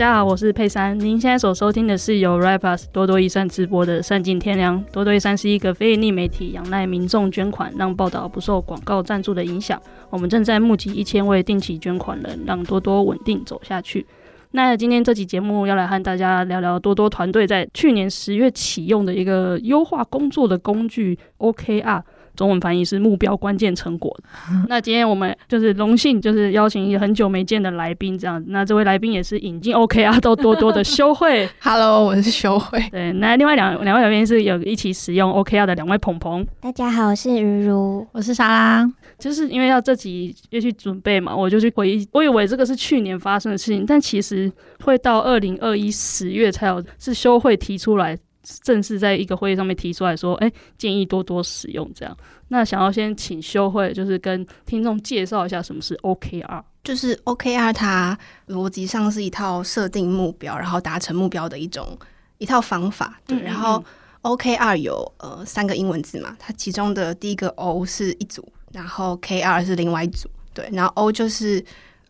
大家好，我是佩珊。您现在所收听的是由 Rapus 多多益善直播的《善尽天良》。多多益善是一个非营利媒体，仰赖民众捐款，让报道不受广告赞助的影响。我们正在募集一千位定期捐款人，让多多稳定走下去。那今天这期节目要来和大家聊聊多多团队在去年十月启用的一个优化工作的工具 OKR。中文翻译是目标关键成果。那今天我们就是荣幸，就是邀请一个很久没见的来宾，这样。那这位来宾也是引进 OKR 都多多的修慧。Hello，我是修慧。对，那另外两两位来宾是有一起使用 OKR 的两位鹏鹏。大家好，我是如如，我是莎拉。就是因为要这集要去准备嘛，我就去回忆。我以为这个是去年发生的事情，但其实会到二零二一十月才有，是修慧提出来。正式在一个会议上面提出来说，哎、欸，建议多多使用这样。那想要先请修会，就是跟听众介绍一下什么是 OKR。就是 OKR，它逻辑上是一套设定目标，然后达成目标的一种一套方法。对，嗯嗯嗯，然后 OKR 有呃三个英文字嘛，它其中的第一个 O 是一组，然后 KR 是另外一组。对，然后 O 就是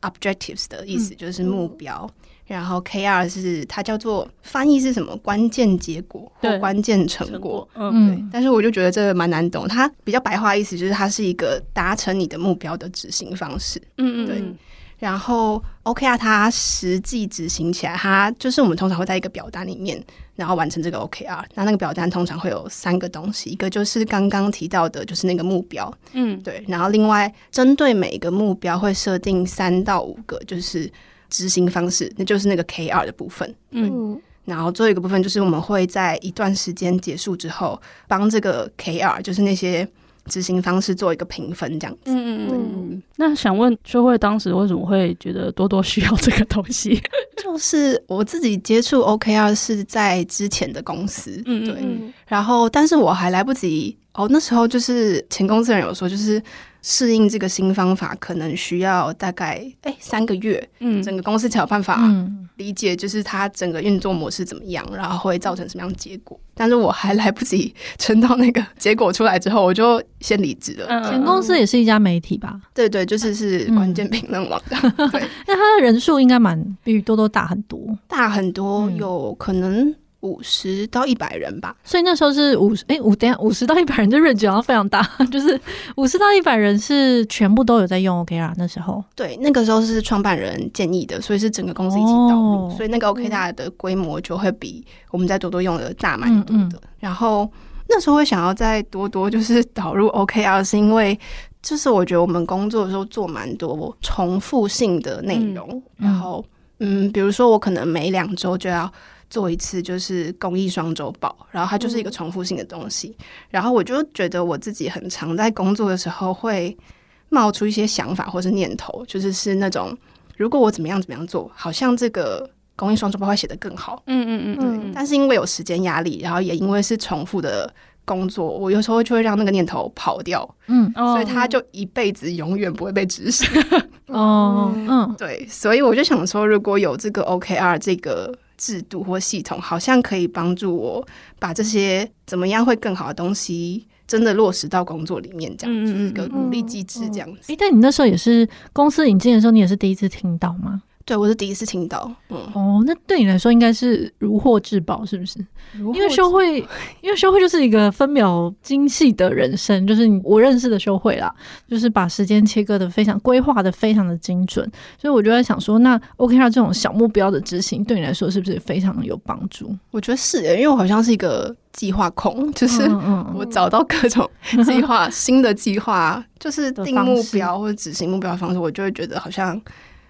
Objectives 的意思，嗯、就是目标。然后 K R 是它叫做翻译是什么？关键结果或关键成果。成果嗯，对。但是我就觉得这个蛮难懂。它比较白话意思就是它是一个达成你的目标的执行方式。嗯嗯，对。然后 O K R 它实际执行起来，它就是我们通常会在一个表单里面，然后完成这个 O K R。那那个表单通常会有三个东西，一个就是刚刚提到的，就是那个目标。嗯，对。然后另外针对每一个目标会设定三到五个，就是。执行方式，那就是那个 KR 的部分。嗯，然后最后一个部分就是我们会在一段时间结束之后，帮这个 KR，就是那些执行方式做一个评分，这样子。嗯嗯嗯。那想问秋慧，当时为什么会觉得多多需要这个东西？就是我自己接触 OKR 是在之前的公司，嗯，对。然后，但是我还来不及哦，那时候就是前公司人有说，就是。适应这个新方法可能需要大概哎、欸、三个月，嗯，整个公司才有办法理解，就是它整个运作模式怎么样，然后会造成什么样的结果。但是我还来不及撑到那个结果出来之后，我就先离职了。嗯、前公司也是一家媒体吧？对，对对，就是是关键评论网 对，那它的人数应该蛮比多多大很多，大很多，有可能。五十到一百人吧，所以那时候是五十哎五等下五十到一百人，这 range 好像非常大，就是五十到一百人是全部都有在用 OKR 那时候。对，那个时候是创办人建议的，所以是整个公司一起导入，哦、所以那个 OKR 的规模就会比我们在多多用的大蛮多的。嗯嗯，然后那时候会想要在多多就是导入 OKR，是因为就是我觉得我们工作的时候做蛮多重复性的内容，然后嗯，比如说我可能每两周就要。做一次就是公益双周报，然后它就是一个重复性的东西。嗯、然后我就觉得我自己很常在工作的时候会冒出一些想法或是念头，就是是那种如果我怎么样怎么样做，好像这个公益双周报会写得更好。嗯嗯嗯，对。但是因为有时间压力，然后也因为是重复的工作，我有时候就会让那个念头跑掉。嗯，所以他就一辈子永远不会被执行。哦，嗯，对。所以我就想说，如果有这个 OKR 这个。制度或系统好像可以帮助我把这些怎么样会更好的东西真的落实到工作里面，这样子一个鼓励机制，这样子。诶，但你那时候也是公司引进的时候，你也是第一次听到吗？对，我是第一次听到。嗯，哦，那对你来说应该是如获至宝，是不是？因为修会，因为修会就是一个分秒精细的人生，就是我认识的修会啦，就是把时间切割的非常规划的非常的精准，所以我就在想说，那 OKR 这种小目标的执行，对你来说是不是非常有帮助？我觉得是，因为我好像是一个计划控，就是我找到各种 计划、嗯、新的计划，就是定目标或者执行目标的方式，我就会觉得好像。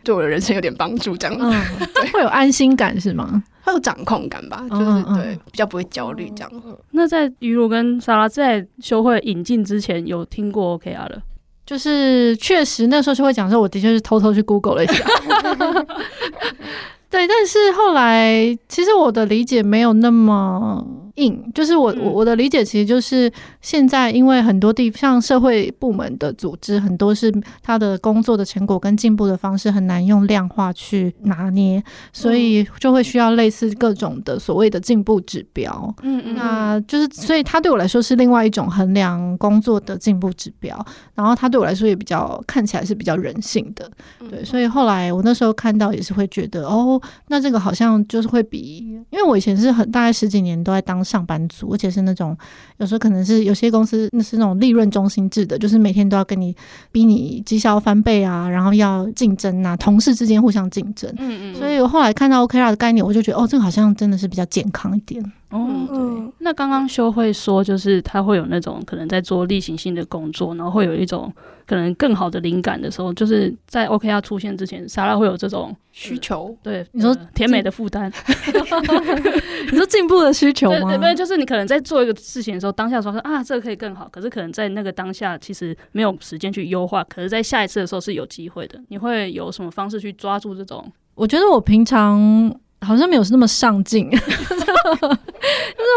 对我的人生有点帮助，这样子、嗯、对会有安心感是吗？会有掌控感吧，就是嗯嗯对比较不会焦虑这样。那在于如跟莎拉在修会引进之前，有听过 OKR 了？就是确实那时候修会讲的时候，我的确是偷偷去 Google 了一下。对，但是后来其实我的理解没有那么。硬。就是我我我的理解，其实就是现在因为很多地像社会部门的组织，很多是他的工作的成果跟进步的方式很难用量化去拿捏，所以就会需要类似各种的所谓的进步指标。嗯嗯，那就是所以他对我来说是另外一种衡量工作的进步指标，然后他对我来说也比较看起来是比较人性的。对，所以后来我那时候看到也是会觉得，哦，那这个好像就是会比，因为我以前是很大概十几年都在当上班族，而且是那种有时候可能是有些公司那是那种利润中心制的，就是每天都要跟你逼你绩效翻倍啊，然后要竞争啊，同事之间互相竞争。嗯嗯。所以我后来看到 OKR 的概念，我就觉得，哦，这个好像真的是比较健康一点。哦，对。那刚刚修会说，就是他会有那种可能在做例行性的工作，然后会有一种可能更好的灵感的时候，就是在 OKR 出现之前，莎拉会有这种需求。对，你说甜美的负担，你说进步的需求吗？对，对，就是你可能在做一个事情的时候，当下说说啊，这个可以更好，可是可能在那个当下其实没有时间去优化，可是在下一次的时候是有机会的。你会有什么方式去抓住这种？我觉得我平常。好像没有那么上进，就是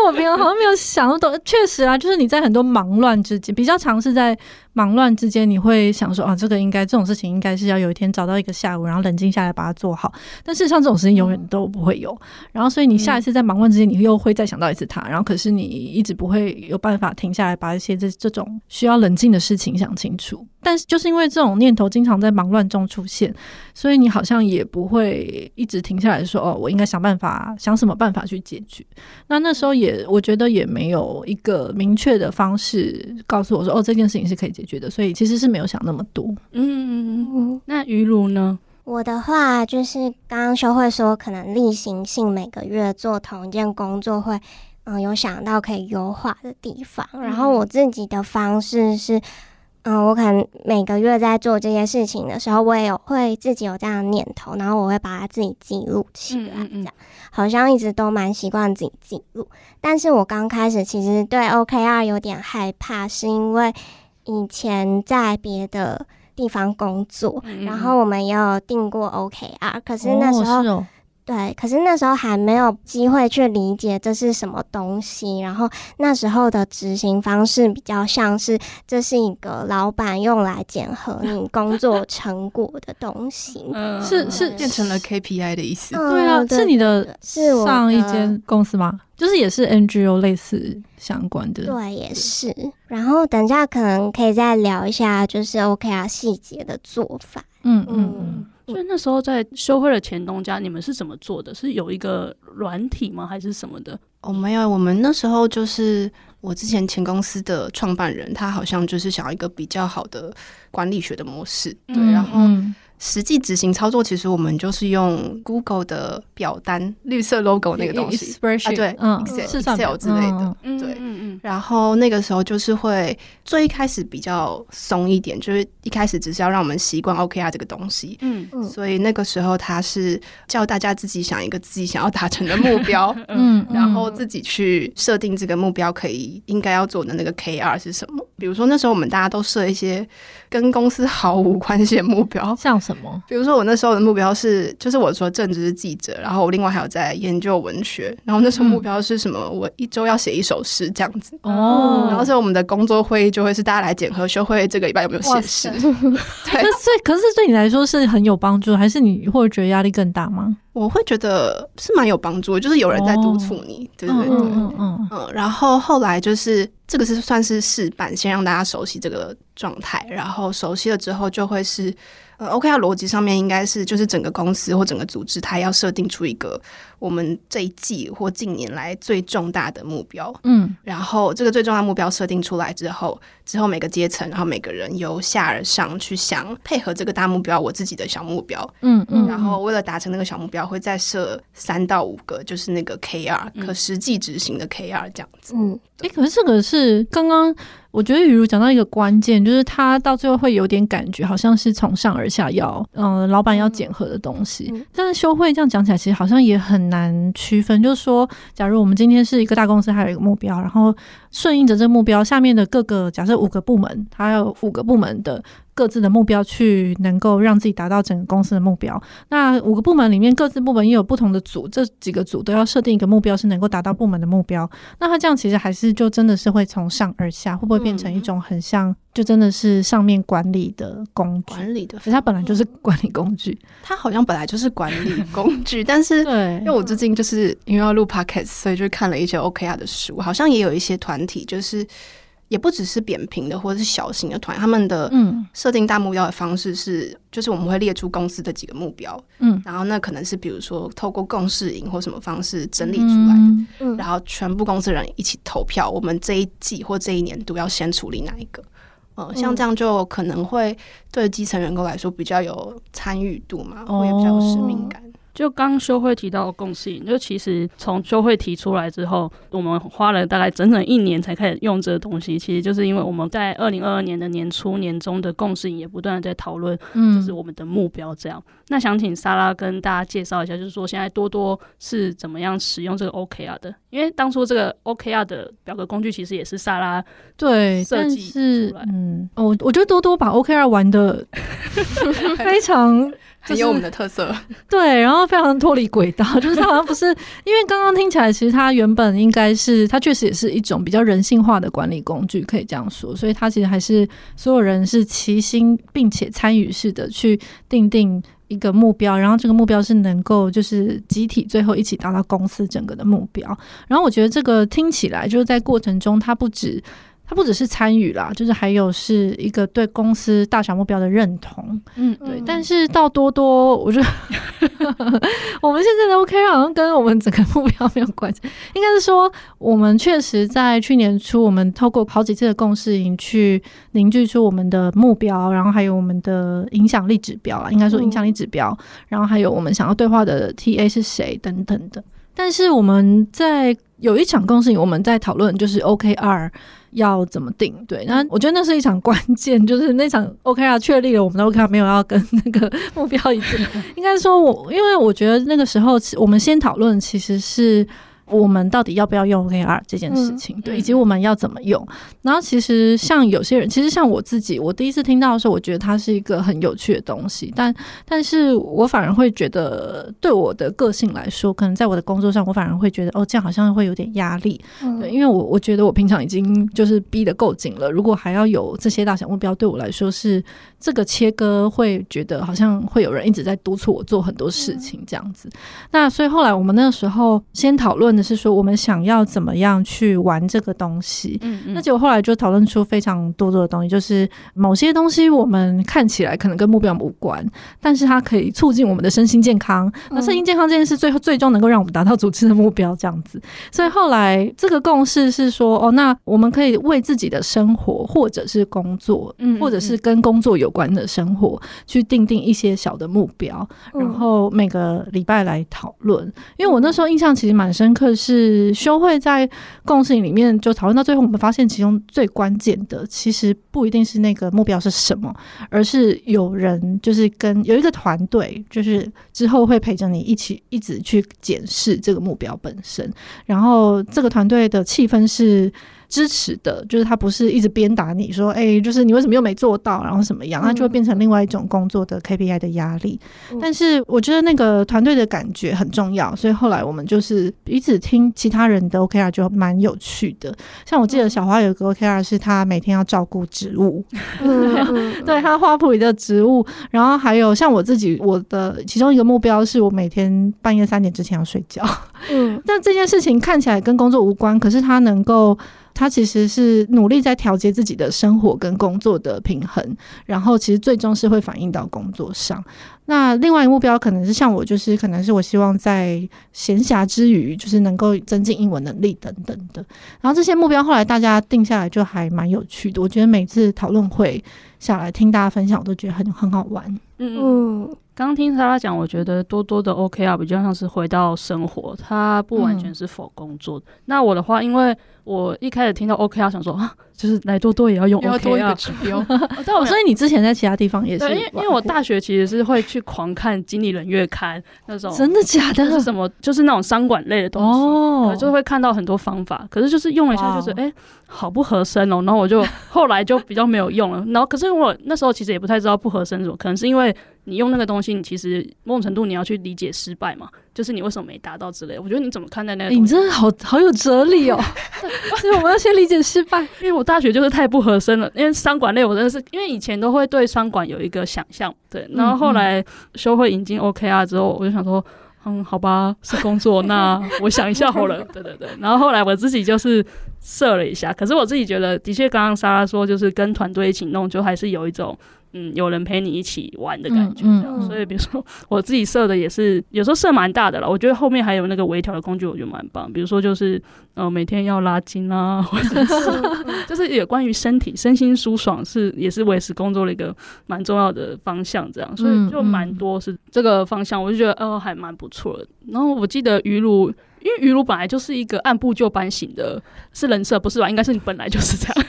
我平常好像没有想那么多。确实啊，就是你在很多忙乱之间，比较常是在。忙乱之间，你会想说啊，这个应该这种事情应该是要有一天找到一个下午，然后冷静下来把它做好。但事实上，这种事情永远都不会有。然后，所以你下一次在忙乱之间，你又会再想到一次它。然后，可是你一直不会有办法停下来，把一些这这种需要冷静的事情想清楚。但是，就是因为这种念头经常在忙乱中出现，所以你好像也不会一直停下来说哦，我应该想办法，想什么办法去解决。那那时候也，我觉得也没有一个明确的方式告诉我说哦，这件事情是可以解决。的，所以其实是没有想那么多。嗯，那于如呢？我的话就是刚刚修会说，可能例行性每个月做同一件工作会，嗯，有想到可以优化的地方。然后我自己的方式是，嗯，我可能每个月在做这些事情的时候，我也有会自己有这样的念头，然后我会把它自己记录起来，这样好像一直都蛮习惯自己记录。但是我刚开始其实对 OKR 有点害怕，是因为。以前在别的地方工作，嗯、然后我们也有定过 OKR，可是那时候、对，可是那时候还没有机会去理解这是什么东西。然后那时候的执行方式比较像是这是一个老板用来检核你工作 成果的东西，嗯、是是变成了 KPI 的意思。嗯、对啊，是你的是上一间公司吗？就是也是 NGO 类似相关的，对，也是。然后等一下可能可以再聊一下，就是 OKR 细节的做法。嗯嗯嗯。所以那时候在修会的前东家，你们是怎么做的？是有一个软体吗？还是什么的？哦，没有，我们那时候就是我之前前公司的创办人，他好像就是想要一个比较好的管理学的模式。对，嗯、然后。实际执行操作，其实我们就是用 Google 的表单，绿色 logo 那个东西啊，对，嗯，Excel 之类的，对，嗯嗯。然后那个时候就是会最一开始比较松一点，就是一开始只是要让我们习惯 OKR 这个东西，嗯嗯。所以那个时候他是叫大家自己想一个自己想要达成的目标，嗯，然后自己去设定这个目标可以应该要做的那个 KR 是什么。比如说那时候我们大家都设一些跟公司毫无关系的目标，像什么？比如说我那时候的目标是，就是我说正职是记者，然后我另外还有在研究文学，然后那时候目标是什么？嗯、我一周要写一首诗这样子。哦，然后所以我们的工作会议就会是大家来检核修会这个礼拜有没有写诗。对，所以可是对你来说是很有帮助，还是你会觉得压力更大吗？我会觉得是蛮有帮助，就是有人在督促你，哦、对对对，嗯嗯嗯，嗯，然后后来就是这个是算是试版，先让大家熟悉这个状态，然后熟悉了之后就会是。呃，OKR 逻辑上面应该是，就是整个公司或整个组织，它要设定出一个我们这一季或近年来最重大的目标。嗯，然后这个最重要目标设定出来之后，之后每个阶层，然后每个人由下而上去想配合这个大目标，我自己的小目标。嗯嗯，然后为了达成那个小目标，会再设三到五个，就是那个 KR 可实际执行的 KR 这样子。嗯，诶，可是这个是刚刚。我觉得雨如讲到一个关键，就是他到最后会有点感觉，好像是从上而下要，嗯、呃，老板要检核的东西。嗯、但是修会这样讲起来，其实好像也很难区分。就是说，假如我们今天是一个大公司，还有一个目标，然后顺应着这个目标，下面的各个假设五个部门，它有五个部门的各自的目标去能够让自己达到整个公司的目标。那五个部门里面，各自部门也有不同的组，这几个组都要设定一个目标，是能够达到部门的目标。那他这样其实还是就真的是会从上而下，会不会变成一种很像就真的是上面管理的工具？管理的，其实它本来就是管理工具，它好像本来就是管理工具。但是，对，因为我最近就是因为要录 podcast，所以就看了一些 OKR 的书，好像也有一些团体就是。也不只是扁平的或者是小型的团，他们的设定大目标的方式是，嗯、就是我们会列出公司的几个目标，嗯，然后那可能是比如说透过共识营或什么方式整理出来的，嗯、然后全部公司人一起投票，我们这一季或这一年度要先处理哪一个，呃、嗯，像这样就可能会对基层员工来说比较有参与度嘛，会比较有使命感。就刚修会提到共识营，就其实从修会提出来之后，我们花了大概整整一年才开始用这个东西。其实就是因为我们在二零二二年的年初、年中的共识营也不断的在讨论，嗯，就是我们的目标这样。嗯、那想请莎拉跟大家介绍一下，就是说现在多多是怎么样使用这个 OKR 的？因为当初这个 OKR 的表格工具其实也是莎拉对设计出来。嗯，我我觉得多多把 OKR 玩的 非常。很有我们的特色，对，然后非常脱离轨道，就是它好像不是，因为刚刚听起来，其实它原本应该是，它确实也是一种比较人性化的管理工具，可以这样说，所以它其实还是所有人是齐心并且参与式的去定定一个目标，然后这个目标是能够就是集体最后一起达到公司整个的目标，然后我觉得这个听起来就是在过程中，它不止。它不只是参与啦，就是还有是一个对公司大小目标的认同，嗯，对。但是到多多，我觉得 我们现在的 OK 好像跟我们整个目标没有关系。应该是说，我们确实在去年初，我们透过好几次的共识营去凝聚出我们的目标，然后还有我们的影响力指标啊，应该说影响力指标，然后还有我们想要对话的 TA 是谁等等的。但是我们在有一场共识，我们在讨论就是 OKR。要怎么定？对，那我觉得那是一场关键，就是那场 OKR 确立了我们的 OKR 没有要跟那个目标一致。应该说我，因为我觉得那个时候我们先讨论其实是。我们到底要不要用 OKR 这件事情？嗯、对，以及我们要怎么用？然后其实像有些人，其实像我自己，我第一次听到的时候，我觉得它是一个很有趣的东西。但，但是我反而会觉得，对我的个性来说，可能在我的工作上，我反而会觉得，哦，这样好像会有点压力。嗯、对，因为我我觉得我平常已经就是逼得够紧了，如果还要有这些大小目标，对我来说是这个切割，会觉得好像会有人一直在督促我做很多事情这样子。嗯、那所以后来我们那个时候先讨论。是说我们想要怎么样去玩这个东西？嗯嗯，那结果后来就讨论出非常多多的东西，就是某些东西我们看起来可能跟目标无关，但是它可以促进我们的身心健康。那身心健康这件事最后最终能够让我们达到组织的目标，这样子。所以后来这个共识是说，哦，那我们可以为自己的生活或者是工作，嗯，或者是跟工作有关的生活，去定定一些小的目标，然后每个礼拜来讨论。因为我那时候印象其实蛮深刻。可是修会在共性里面就讨论到最后，我们发现其中最关键的其实不一定是那个目标是什么，而是有人就是跟有一个团队，就是之后会陪着你一起一直去检视这个目标本身，然后这个团队的气氛是。支持的，就是他不是一直鞭打你说，哎、欸，就是你为什么又没做到，然后什么样，那就会变成另外一种工作的 KPI 的压力。嗯、但是我觉得那个团队的感觉很重要，所以后来我们就是彼此听其他人的 OKR 就蛮有趣的。像我记得小花有个 OKR 是他每天要照顾植物，嗯、对他花圃里的植物，然后还有像我自己，我的其中一个目标是我每天半夜三点之前要睡觉。嗯，但这件事情看起来跟工作无关，可是他能够。他其实是努力在调节自己的生活跟工作的平衡，然后其实最终是会反映到工作上。那另外一个目标可能是像我，就是可能是我希望在闲暇之余，就是能够增进英文能力等等的。然后这些目标后来大家定下来就还蛮有趣的。我觉得每次讨论会下来听大家分享，我都觉得很很好玩。嗯，刚听莎拉讲，我觉得多多的 OKR 比较像是回到生活，它不完全是 for 工作。嗯、那我的话，因为我一开始听到 OKR，想说啊，就是来多多也要用 OKR 多一个指标。但我所以你之前在其他地方也是，因为因为我大学其实是会去狂看经理人月刊那种，真的假的？是什么？就是那种商管类的东西，哦，就会看到很多方法。可是就是用了一下，就是哎、欸，好不合身哦。然后我就 后来就比较没有用了。然后可是我那时候其实也不太知道不合身是什么，可能是因为。你用那个东西，你其实某种程度你要去理解失败嘛，就是你为什么没达到之类的。我觉得你怎么看待那个？你真的好好有哲理哦。所 以我们要先理解失败，因为我大学就是太不合身了。因为商管类我真的是，因为以前都会对商管有一个想象，对。然后后来修会引进 OKR 之后，我就想说，嗯，好吧，是工作，那我想一下好了。对对对。然后后来我自己就是设了一下，可是我自己觉得，的确刚刚莎拉说，就是跟团队一起弄，就还是有一种。嗯，有人陪你一起玩的感觉，这样。嗯嗯、所以比如说我自己设的也是，有时候设蛮大的了。我觉得后面还有那个微调的工具，我觉得蛮棒。比如说就是，呃，每天要拉筋啊，或者是就是有关于身体身心舒爽是也是维持工作的一个蛮重要的方向，这样。所以就蛮多是这个方向，我就觉得哦还蛮不错的。然后我记得鱼露，因为鱼露本来就是一个按部就班型的，是人设不是吧？应该是你本来就是这样。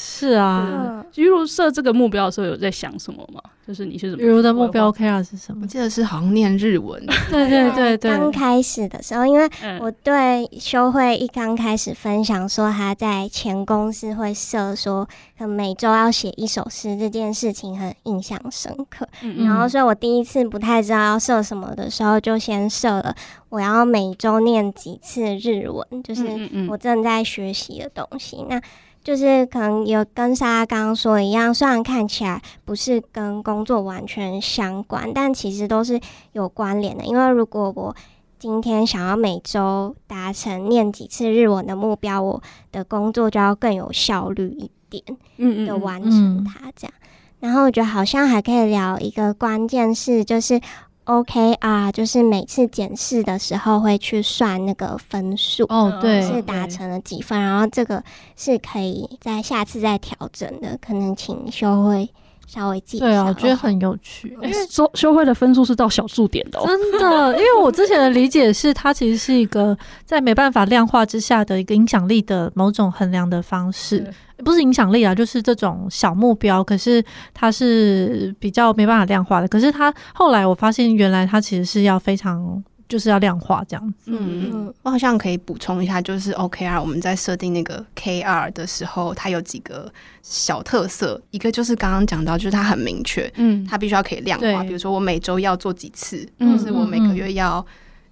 是啊，比如设这个目标的时候有在想什么吗？就是你是什么？比如的目标 OKR 是什么？我记得是好像念日文。对对对对。刚开始的时候，因为我对修会一刚开始分享说他在前公司会设说，可能每周要写一首诗这件事情很印象深刻。嗯嗯。然后，所以我第一次不太知道要设什么的时候，就先设了我要每周念几次日文，就是我正在学习的东西。那就是可能有跟莎拉刚刚说的一样，虽然看起来不是跟工作完全相关，但其实都是有关联的。因为如果我今天想要每周达成念几次日文的目标，我的工作就要更有效率一点，嗯的完成它这样。然后我觉得好像还可以聊一个关键是，就是。OK 啊，就是每次检视的时候会去算那个分数哦，对，是达成了几分，然后这个是可以在下次再调整的，可能请修会稍微记一下。对啊，我觉得很有趣，因为修修会的分数是到小数点的，真的。因为我之前的理解是，它其实是一个在没办法量化之下的一个影响力的某种衡量的方式。不是影响力啊，就是这种小目标，可是它是比较没办法量化的。可是它后来我发现，原来它其实是要非常就是要量化这样子。嗯嗯，我好像可以补充一下，就是 OKR 我们在设定那个 KR 的时候，它有几个小特色。一个就是刚刚讲到，就是它很明确，嗯，它必须要可以量化。比如说我每周要做几次，或是我每个月要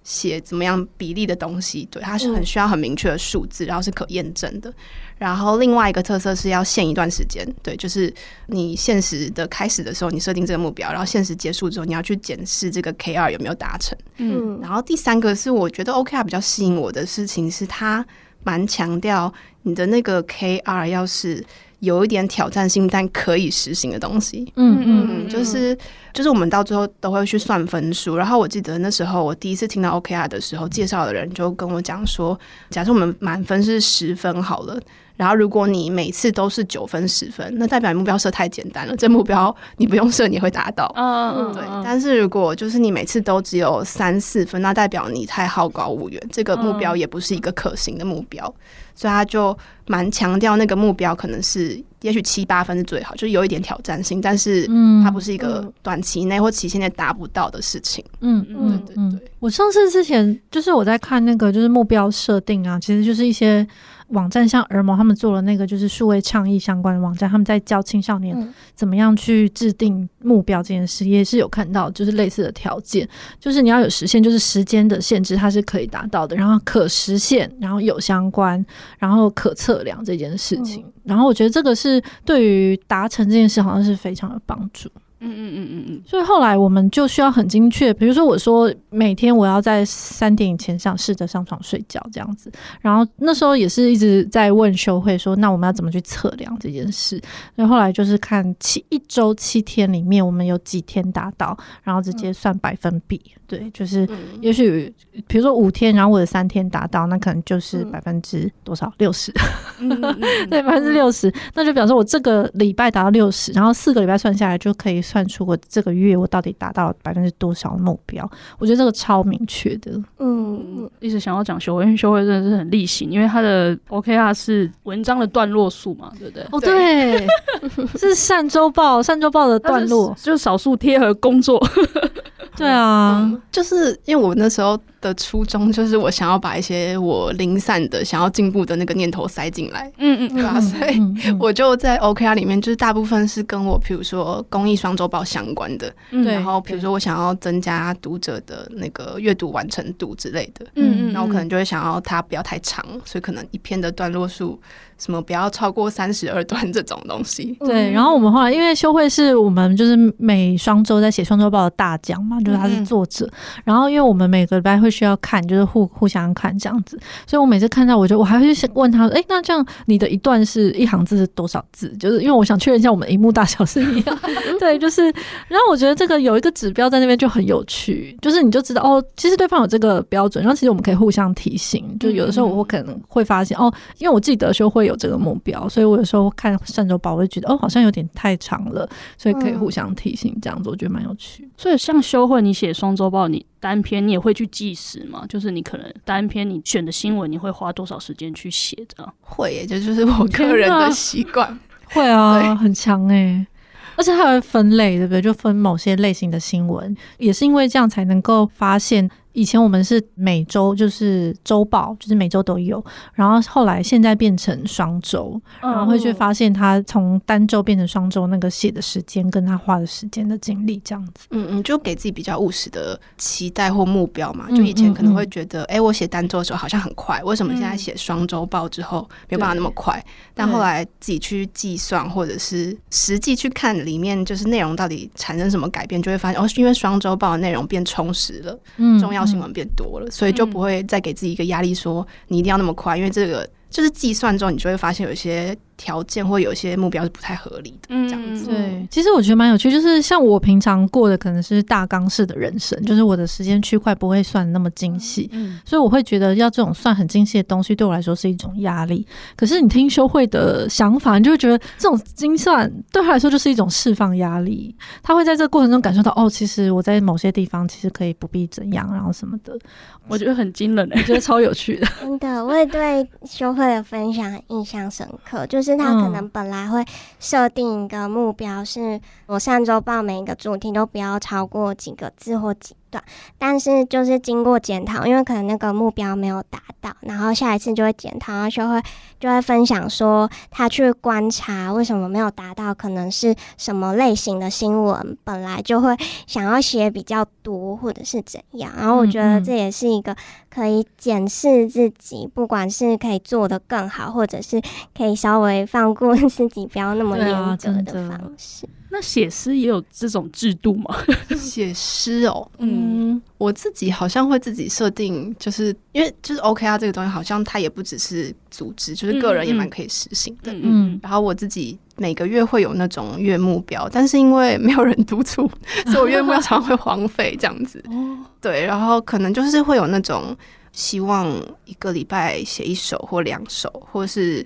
写怎么样比例的东西，对，它是很需要很明确的数字，然后是可验证的。然后另外一个特色是要限一段时间，对，就是你限时的开始的时候，你设定这个目标，然后限时结束之后，你要去检视这个 K 二有没有达成。嗯，然后第三个是我觉得 OKR 比较吸引我的事情是，它蛮强调你的那个 K 二要是有一点挑战性但可以实行的东西。嗯嗯嗯，就是就是我们到最后都会去算分数。然后我记得那时候我第一次听到 OKR 的时候，介绍的人就跟我讲说，假设我们满分是十分好了。然后，如果你每次都是九分、十分，那代表你目标设太简单了。这目标你不用设，你会达到。嗯嗯，对。但是如果就是你每次都只有三四分，那代表你太好高骛远，这个目标也不是一个可行的目标。所以他就蛮强调那个目标可能是，也许七八分是最好，就是有一点挑战性，但是它不是一个短期内或期限内达不到的事情。嗯嗯，对对对。我上次之前就是我在看那个就是目标设定啊，其实就是一些。网站像儿盟他们做了那个就是数位倡议相关的网站，他们在教青少年怎么样去制定目标这件事，也是有看到就是类似的条件，就是你要有实现，就是时间的限制它是可以达到的，然后可实现，然后有相关，然后可测量这件事情，然后我觉得这个是对于达成这件事好像是非常有帮助。嗯嗯嗯嗯嗯，所以后来我们就需要很精确，比如说我说每天我要在三点以前想试着上床睡觉这样子，然后那时候也是一直在问修会说，那我们要怎么去测量这件事？所以后来就是看七一周七天里面我们有几天达到，然后直接算百分比，对，就是也许比如说五天，然后我的三天达到，那可能就是百分之多少六十，对，百分之六十，那就表示我这个礼拜达到六十，然后四个礼拜算下来就可以。算出我这个月我到底达到百分之多少的目标。我觉得这个超明确的。嗯，一直想要讲修会，因为修会真的是很例行，因为它的 OKR 是文章的段落数嘛，对不对？哦，对，是善周报，善周报的段落，就是少数贴合工作。对啊、就是因为我那时候的初衷，就是我想要把一些我零散的想要进步的那个念头塞进来，嗯嗯，对吧？所以我就在 OKR 里面，就是大部分是跟我，比如说公益双周报相关的，对。然后比如说我想要增加读者的那个阅读完成度之类的，嗯嗯，然后我可能就会想要它不要太长，所以可能一篇的段落数。什么不要超过三十二段这种东西。对，然后我们后来因为修会是我们就是每双周在写双周报的大奖嘛，就是他是作者。嗯、然后因为我们每个礼拜会需要看，就是互互相看这样子，所以我每次看到我就我还会去问他，哎，那这样你的一段是一行字是多少字？就是因为我想确认一下我们荧幕大小是一样。对，就是。然后我觉得这个有一个指标在那边就很有趣，就是你就知道哦，其实对方有这个标准，然后其实我们可以互相提醒。就有的时候我可能会发现哦，因为我记得修会。有这个目标，所以我有时候看善周报，我就觉得哦，好像有点太长了，所以可以互相提醒，这样子我觉得蛮有趣。所以像修会，你写双周报，你单篇你也会去计时吗？就是你可能单篇你选的新闻，你会花多少时间去写？这样会耶，这就是我个人的习惯。会啊，很强哎，而且它还会分类，对不对？就分某些类型的新闻，也是因为这样才能够发现。以前我们是每周就是周报，就是每周都有。然后后来现在变成双周，然后会去发现他从单周变成双周，那个写的时间跟他花的时间的精力这样子。嗯嗯，就给自己比较务实的期待或目标嘛。就以前可能会觉得，哎、嗯嗯嗯欸，我写单周的时候好像很快，为什么现在写双周报之后没有办法那么快？但后来自己去计算，或者是实际去看里面就是内容到底产生什么改变，就会发现哦，因为双周报的内容变充实了，嗯，重要。新闻变多了，所以就不会再给自己一个压力，说你一定要那么快，因为这个就是计算之后，你就会发现有一些。条件或有些目标是不太合理的，这样子。对，其实我觉得蛮有趣，就是像我平常过的可能是大纲式的人生，就是我的时间区块不会算那么精细，嗯，所以我会觉得要这种算很精细的东西，对我来说是一种压力。可是你听修会的想法，你就会觉得这种精算对他来说就是一种释放压力。他会在这个过程中感受到，哦，其实我在某些地方其实可以不必怎样，然后什么的，我觉得很惊人，欸，我觉得超有趣的。真的，我也对修会的分享印象深刻，就是。就是他可能本来会设定一个目标，是我上周报每一个主题都不要超过几个字或几。对，但是就是经过检讨，因为可能那个目标没有达到，然后下一次就会检讨，然后就会就会分享说他去观察为什么没有达到，可能是什么类型的新闻本来就会想要写比较多，或者是怎样。然后我觉得这也是一个可以检视自己，不管是可以做得更好，或者是可以稍微放过 自己，不要那么严格的方式。那写诗也有这种制度吗？写诗哦，嗯，我自己好像会自己设定，就是因为就是 OKR 这个东西，好像它也不只是组织，就是个人也蛮可以实行的。嗯，嗯，然后我自己每个月会有那种月目标，但是因为没有人督促，所以我月目标常常会荒废这样子。哦，对，然后可能就是会有那种希望一个礼拜写一首或两首，或是。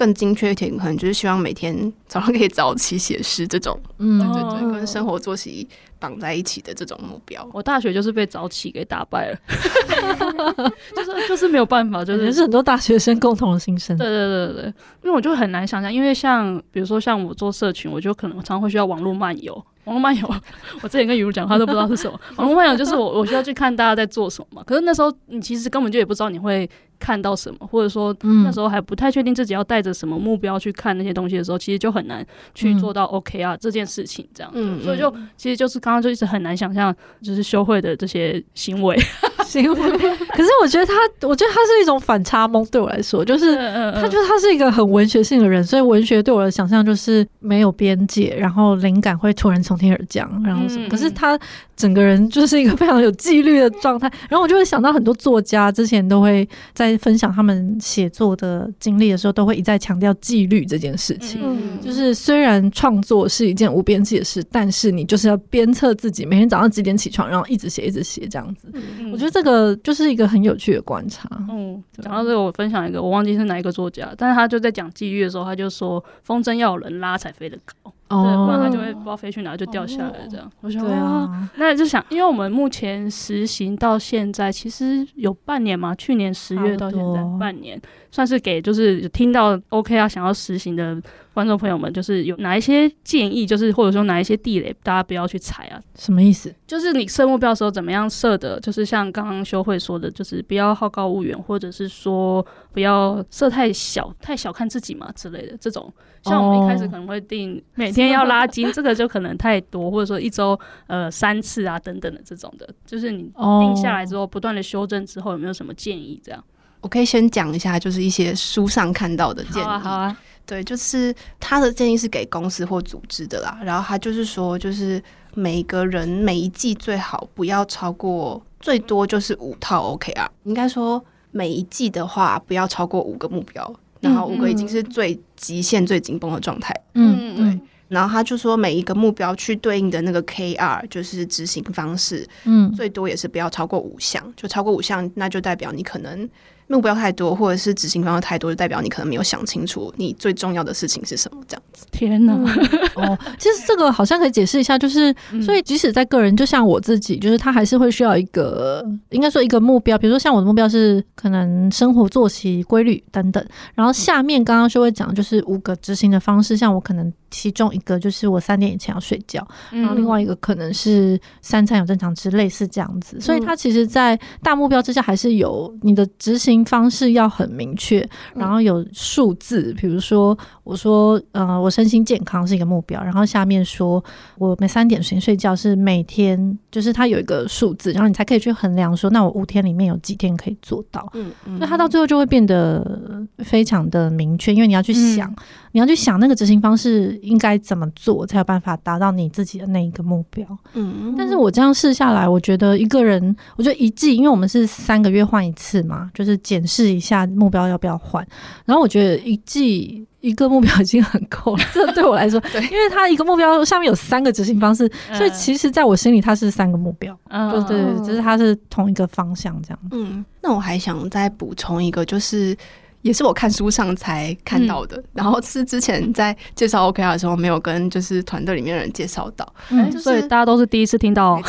更精确一点，可能就是希望每天早上可以早起写诗这种，嗯，对对对，跟生活作息绑在一起的这种目标。我大学就是被早起给打败了，就是 就是没有办法，就是是很多大学生共同的心声。对对对对，因为我就很难想象，因为像比如说像我做社群，我就可能常常会需要网络漫游。网络漫游，我之前跟雨露讲，他都不知道是什么。网络漫游就是我我需要去看大家在做什么嘛。可是那时候你其实根本就也不知道你会看到什么，或者说那时候还不太确定自己要带着什么目标去看那些东西的时候，其实就很难去做到 OK 啊这件事情这样。嗯，所以就其实就是刚刚就一直很难想象，就是修会的这些行为 行为。可是我觉得他，我觉得他是一种反差萌，对我来说，就是他觉得他是一个很文学性的人，所以文学对我的想象就是没有边界，然后灵感会突然从天而降，然后什么？可是他整个人就是一个非常有纪律的状态，然后我就会想到很多作家之前都会在分享他们写作的经历的时候，都会一再强调纪律这件事情。就是虽然创作是一件无边际的事，但是你就是要鞭策自己，每天早上几点起床，然后一直写，一直写这样子。我觉得这个就是一个很有趣的观察。嗯，讲到这个，我分享一个，我忘记是哪一个作家，但是他就在讲纪律的时候，他就说风筝要有人拉才飞得高。哦，对，不然它就会不知道飞去哪就掉下来这样。哦、我想，对啊，那就想，因为我们目前实行到现在，其实有半年嘛，去年十月到现在半年。算是给就是听到 OK 啊想要实行的观众朋友们，就是有哪一些建议，就是或者说哪一些地雷，大家不要去踩啊？什么意思？就是你设目标的时候怎么样设的？就是像刚刚修慧说的，就是不要好高骛远，或者是说不要设太小，太小看自己嘛之类的。这种像我们一开始可能会定每天要拉筋，这个就可能太多，或者说一周呃三次啊等等的这种的，就是你定下来之后不断的修正之后，有没有什么建议？这样？我可以先讲一下，就是一些书上看到的建议。好啊，好啊。对，就是他的建议是给公司或组织的啦。然后他就是说，就是每个人每一季最好不要超过，最多就是五套 OKR。应该说每一季的话，不要超过五个目标。然后五个已经是最极限、最紧绷的状态。嗯，对。然后他就说，每一个目标去对应的那个 KR，就是执行方式，嗯，最多也是不要超过五项。就超过五项，那就代表你可能。目标太多，或者是执行方式太多，就代表你可能没有想清楚你最重要的事情是什么。这样子，天哪！哦，其实这个好像可以解释一下，就是所以即使在个人，就像我自己，就是他还是会需要一个，应该说一个目标。比如说像我的目标是可能生活作息规律等等，然后下面刚刚是会讲就是五个执行的方式，像我可能。其中一个就是我三点以前要睡觉，然后另外一个可能是三餐有正常吃，类似这样子。所以它其实，在大目标之下，还是有你的执行方式要很明确，然后有数字，比如说我说，呃，我身心健康是一个目标，然后下面说我每三点时间睡觉是每天，就是它有一个数字，然后你才可以去衡量说，那我五天里面有几天可以做到。嗯嗯，那它到最后就会变得非常的明确，因为你要去想，你要去想那个执行方式。应该怎么做才有办法达到你自己的那一个目标？嗯，但是我这样试下来，我觉得一个人，我觉得一季，因为我们是三个月换一次嘛，就是检视一下目标要不要换。然后我觉得一季一个目标已经很够了，这对我来说，对，因为他一个目标下面有三个执行方式，所以其实在我心里它是三个目标，嗯，对对，就是它是同一个方向这样。嗯，那我还想再补充一个，就是。也是我看书上才看到的，嗯、然后是之前在介绍 OKR 的时候没有跟就是团队里面的人介绍到，嗯，所以大家都是第一次听到、哦。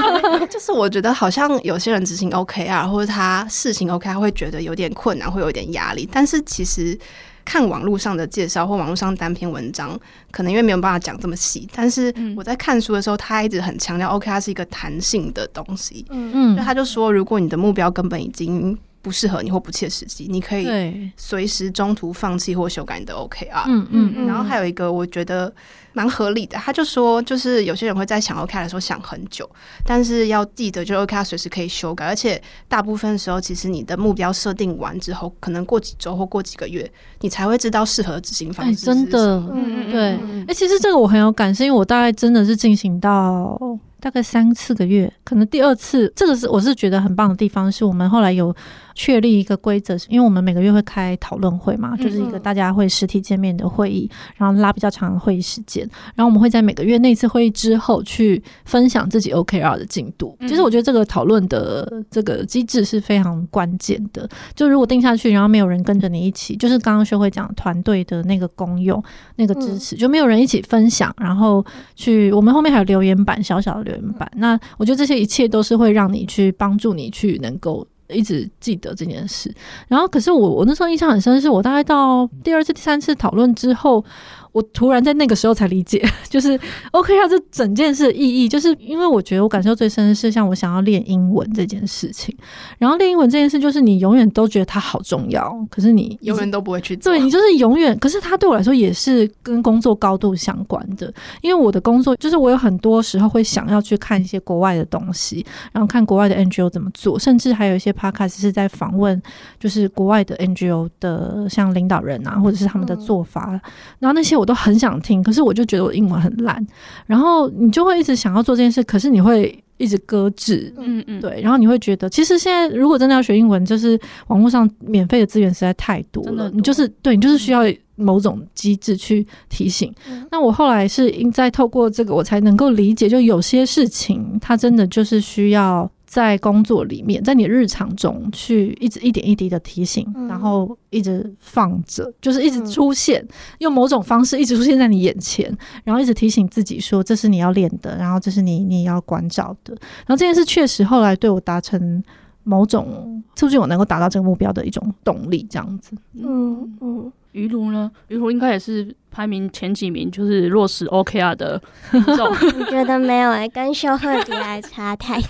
就是我觉得好像有些人执行 OKR 或者他试行 OKR 会觉得有点困难，会有点压力。但是其实看网络上的介绍或网络上单篇文章，可能因为没有办法讲这么细。但是我在看书的时候，他一直很强调 OKR 是一个弹性的东西。嗯嗯，他就说，如果你的目标根本已经不适合你或不切实际，你可以随时中途放弃或修改你的 OKR。嗯嗯嗯。然后还有一个，我觉得蛮合理的，他就说，就是有些人会在想 OKR 的时候想很久，但是要记得，就 OKR 随时可以修改，而且大部分时候，其实你的目标设定完之后，可能过几周或过几个月，你才会知道适合的执行方式。真的，嗯嗯，对。哎，其实这个我很有感，是因为我大概真的是进行到。大概三四个月，可能第二次，这个是我是觉得很棒的地方，是我们后来有确立一个规则，因为我们每个月会开讨论会嘛，就是一个大家会实体见面的会议，然后拉比较长的会议时间，然后我们会在每个月那次会议之后去分享自己 OKR 的进度。其实我觉得这个讨论的这个机制是非常关键的，就如果定下去，然后没有人跟着你一起，就是刚刚学会讲团队的那个功用、那个支持，就没有人一起分享，然后去我们后面还有留言板，小小的。原版，那我觉得这些一切都是会让你去帮助你去能够一直记得这件事。然后，可是我我那时候印象很深，是我大概到第二次、第三次讨论之后。我突然在那个时候才理解，就是 OK 啊这整件事的意义，就是因为我觉得我感受最深的是，像我想要练英文这件事情。然后练英文这件事，就是你永远都觉得它好重要，可是你永远都不会去做。对，你就是永远，可是它对我来说也是跟工作高度相关的，因为我的工作就是我有很多时候会想要去看一些国外的东西，然后看国外的 NGO 怎么做，甚至还有一些 Podcast 是在访问，就是国外的 NGO 的像领导人啊，或者是他们的做法，嗯、然后那些我。都很想听，可是我就觉得我英文很烂，然后你就会一直想要做这件事，可是你会一直搁置，嗯嗯，对，然后你会觉得，其实现在如果真的要学英文，就是网络上免费的资源实在太多了，多你就是对你就是需要某种机制去提醒。嗯、那我后来是应在透过这个，我才能够理解，就有些事情它真的就是需要。在工作里面，在你日常中去一直一点一滴的提醒，嗯、然后一直放着，就是一直出现，嗯、用某种方式一直出现在你眼前，然后一直提醒自己说，这是你要练的，然后这是你你要关照的。然后这件事确实后来对我达成某种促进我能够达到这个目标的一种动力，这样子。嗯嗯，于如呢？于如应该也是排名前几名，就是落实 OKR 的。我觉得没有诶、欸，跟修慧比来差太多。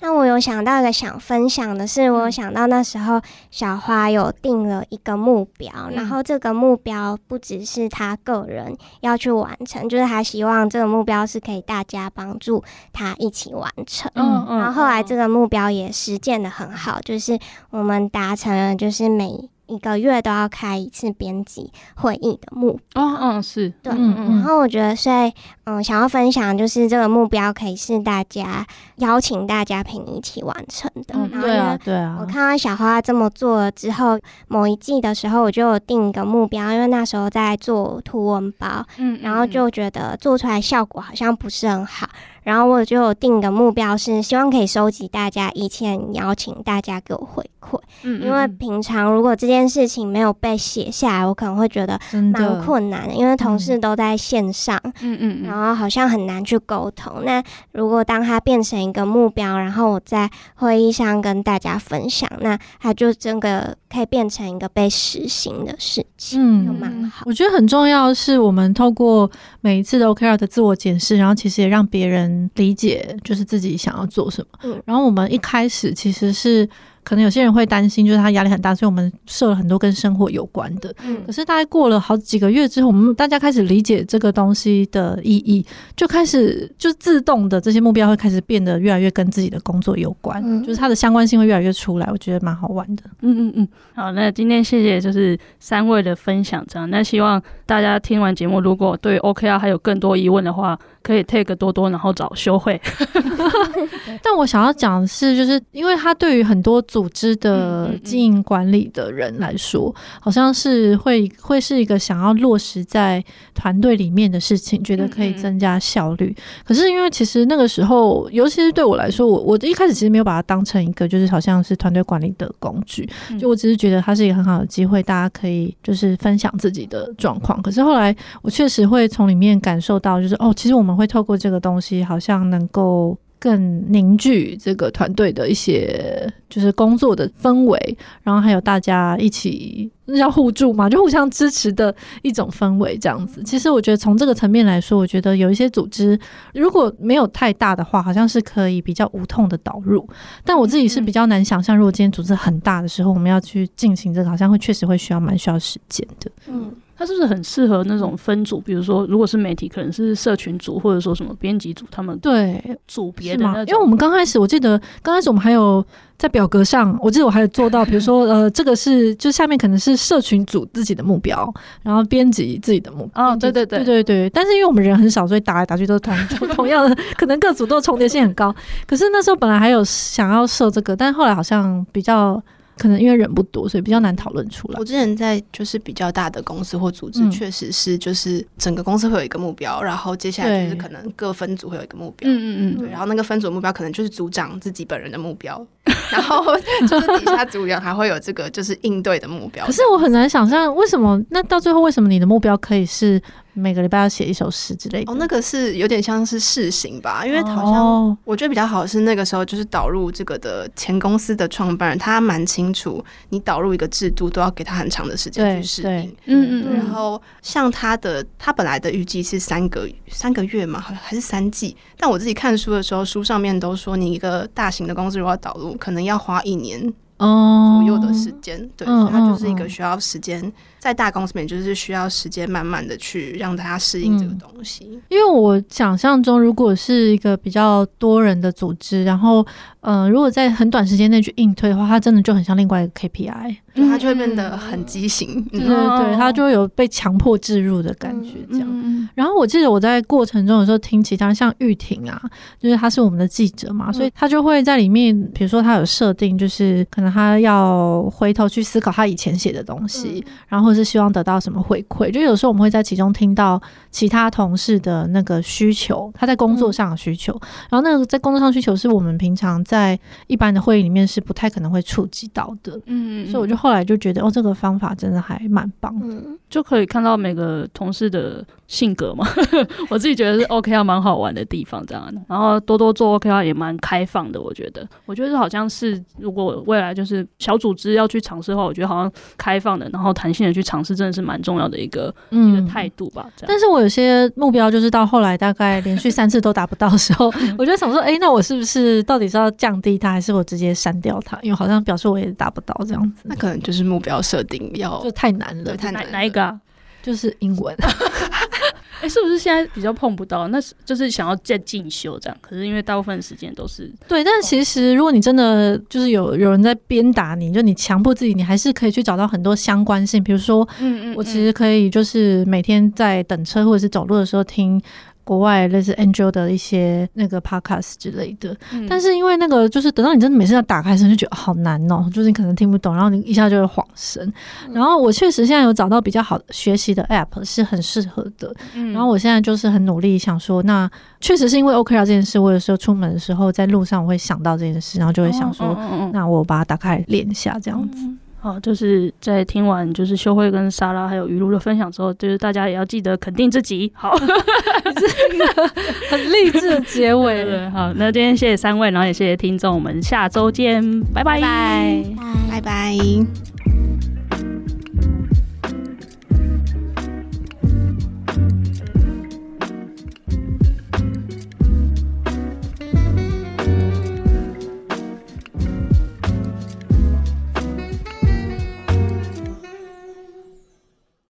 那我有想到一个想分享的是，我想到那时候小花有定了一个目标，嗯、然后这个目标不只是他个人要去完成，就是他希望这个目标是可以大家帮助他一起完成。嗯嗯。然后后来这个目标也实践的很好，就是我们达成了，就是每。一个月都要开一次编辑会议的目标，哦，嗯，是对，嗯嗯，然后我觉得，所以，嗯，想要分享就是这个目标可以是大家邀请大家陪你一起完成的，嗯，对啊，对啊。我看到小花这么做了之后，某一季的时候我就有定一个目标，因为那时候在做图文包，嗯，然后就觉得做出来效果好像不是很好。然后我就有定个目标，是希望可以收集大家意见，邀请大家给我回馈。嗯，因为平常如果这件事情没有被写下来，我可能会觉得蛮困难的，因为同事都在线上，嗯嗯，然后好像很难去沟通。那如果当它变成一个目标，然后我在会议上跟大家分享，那它就真的可以变成一个被实行的事情，嗯，就蛮好。我觉得很重要是，我们透过每一次的 OKR 的自我检视，然后其实也让别人。理解就是自己想要做什么，嗯，然后我们一开始其实是。可能有些人会担心，就是他压力很大，所以我们设了很多跟生活有关的。嗯，可是大概过了好几个月之后，我们大家开始理解这个东西的意义，就开始就自动的这些目标会开始变得越来越跟自己的工作有关，嗯，就是它的相关性会越来越出来，我觉得蛮好玩的。嗯嗯嗯，好，那今天谢谢就是三位的分享，这样，那希望大家听完节目，如果对 OKR 还有更多疑问的话，可以 take 多多，然后找修会。但我想要讲的是，就是因为他对于很多组织的经营管理的人来说，好像是会会是一个想要落实在团队里面的事情，觉得可以增加效率。可是因为其实那个时候，尤其是对我来说，我我一开始其实没有把它当成一个就是好像是团队管理的工具，就我只是觉得它是一个很好的机会，大家可以就是分享自己的状况。可是后来我确实会从里面感受到，就是哦，其实我们会透过这个东西，好像能够。更凝聚这个团队的一些就是工作的氛围，然后还有大家一起那叫互助嘛，就互相支持的一种氛围这样子。其实我觉得从这个层面来说，我觉得有一些组织如果没有太大的话，好像是可以比较无痛的导入。但我自己是比较难想象，如果今天组织很大的时候，我们要去进行这个，好像会确实会需要蛮需要时间的。嗯。它是不是很适合那种分组？比如说，如果是媒体，可能是社群组，或者说什么编辑组，他们对组别的吗？因为我们刚开始，我记得刚开始我们还有在表格上，我记得我还有做到，比如说呃，这个是就下面可能是社群组自己的目标，然后编辑自己的目标。哦，对对对对对对。但是因为我们人很少，所以打来打去都是同 同样的，可能各组都重叠性很高。可是那时候本来还有想要设这个，但是后来好像比较。可能因为人不多，所以比较难讨论出来。我之前在就是比较大的公司或组织，确实是就是整个公司会有一个目标，然后接下来就是可能各分组会有一个目标。嗯嗯嗯，对，然后那个分组目标可能就是组长自己本人的目标，然后就是底下组员还会有这个就是应对的目标。可是我很难想象为什么那到最后为什么你的目标可以是？每个礼拜要写一首诗之类的。哦，那个是有点像是试行吧，因为好像我觉得比较好的是那个时候就是导入这个的前公司的创办人，他蛮清楚，你导入一个制度都要给他很长的时间去适应。嗯嗯。然后像他的，他本来的预计是三个三个月嘛，好像还是三季。但我自己看书的时候，书上面都说你一个大型的公司如果要导入，可能要花一年。哦，左右的时间，对，所以它就是一个需要时间，在大公司里面就是需要时间慢慢的去让大家适应这个东西。嗯，因为我想象中，如果是一个比较多人的组织，然后，呃，如果在很短时间内去硬推的话，它真的就很像另外一个 KPI，它就会变得很畸形。对 对对，它就会有被强迫置入的感觉，这样。然后我记得我在过程中有时候听其他像玉婷啊，就是她是我们的记者嘛，所以她就会在里面，比如说她有设定，就是可能她要回头去思考她以前写的东西，然后是希望得到什么回馈。就有时候我们会在其中听到其他同事的那个需求，他在工作上的需求，然后那个在工作上需求是我们平常在一般的会议里面是不太可能会触及到的。嗯，所以我就后来就觉得，哦，这个方法真的还蛮棒的，就可以看到每个同事的性格嘛。我自己觉得是 OK 啊蛮好玩的地方，这样。然后多多做 OK 啊也蛮开放的，我觉得。我觉得好像是如果未来就是小组织要去尝试的话，我觉得好像开放的，然后弹性的去尝试，真的是蛮重要的一个、嗯、一个态度吧。这样。但是我有些目标就是到后来大概连续三次都达不到的时候，我就想说，哎、欸，那我是不是到底是要降低它，还是我直接删掉它？因为好像表示我也达不到这样子。那可能就是目标设定要就太难了，太难。哪一个、啊？就是英文。哎、欸，是不是现在比较碰不到？那是就是想要再进修这样，可是因为大部分时间都是对。但其实如果你真的就是有有人在鞭打你，就你强迫自己，你还是可以去找到很多相关性。比如说，嗯嗯，我其实可以就是每天在等车或者是走路的时候听。国外类似 Angel 的一些那个 podcast 之类的，嗯、但是因为那个就是等到你真的每次要打开声，就觉得好难哦、喔，就是你可能听不懂，然后你一下就会恍神。嗯、然后我确实现在有找到比较好学习的 app 是很适合的，嗯、然后我现在就是很努力想说，那确实是因为 OKR 这件事，我有时候出门的时候在路上我会想到这件事，然后就会想说，哦哦哦那我把它打开练一下这样子。嗯好，就是在听完就是修慧跟莎拉还有余露的分享之后，就是大家也要记得肯定自己。好，这是一个很励志的结尾。对，好，那今天谢谢三位，然后也谢谢听众，我们下周见，拜拜，拜拜。拜拜。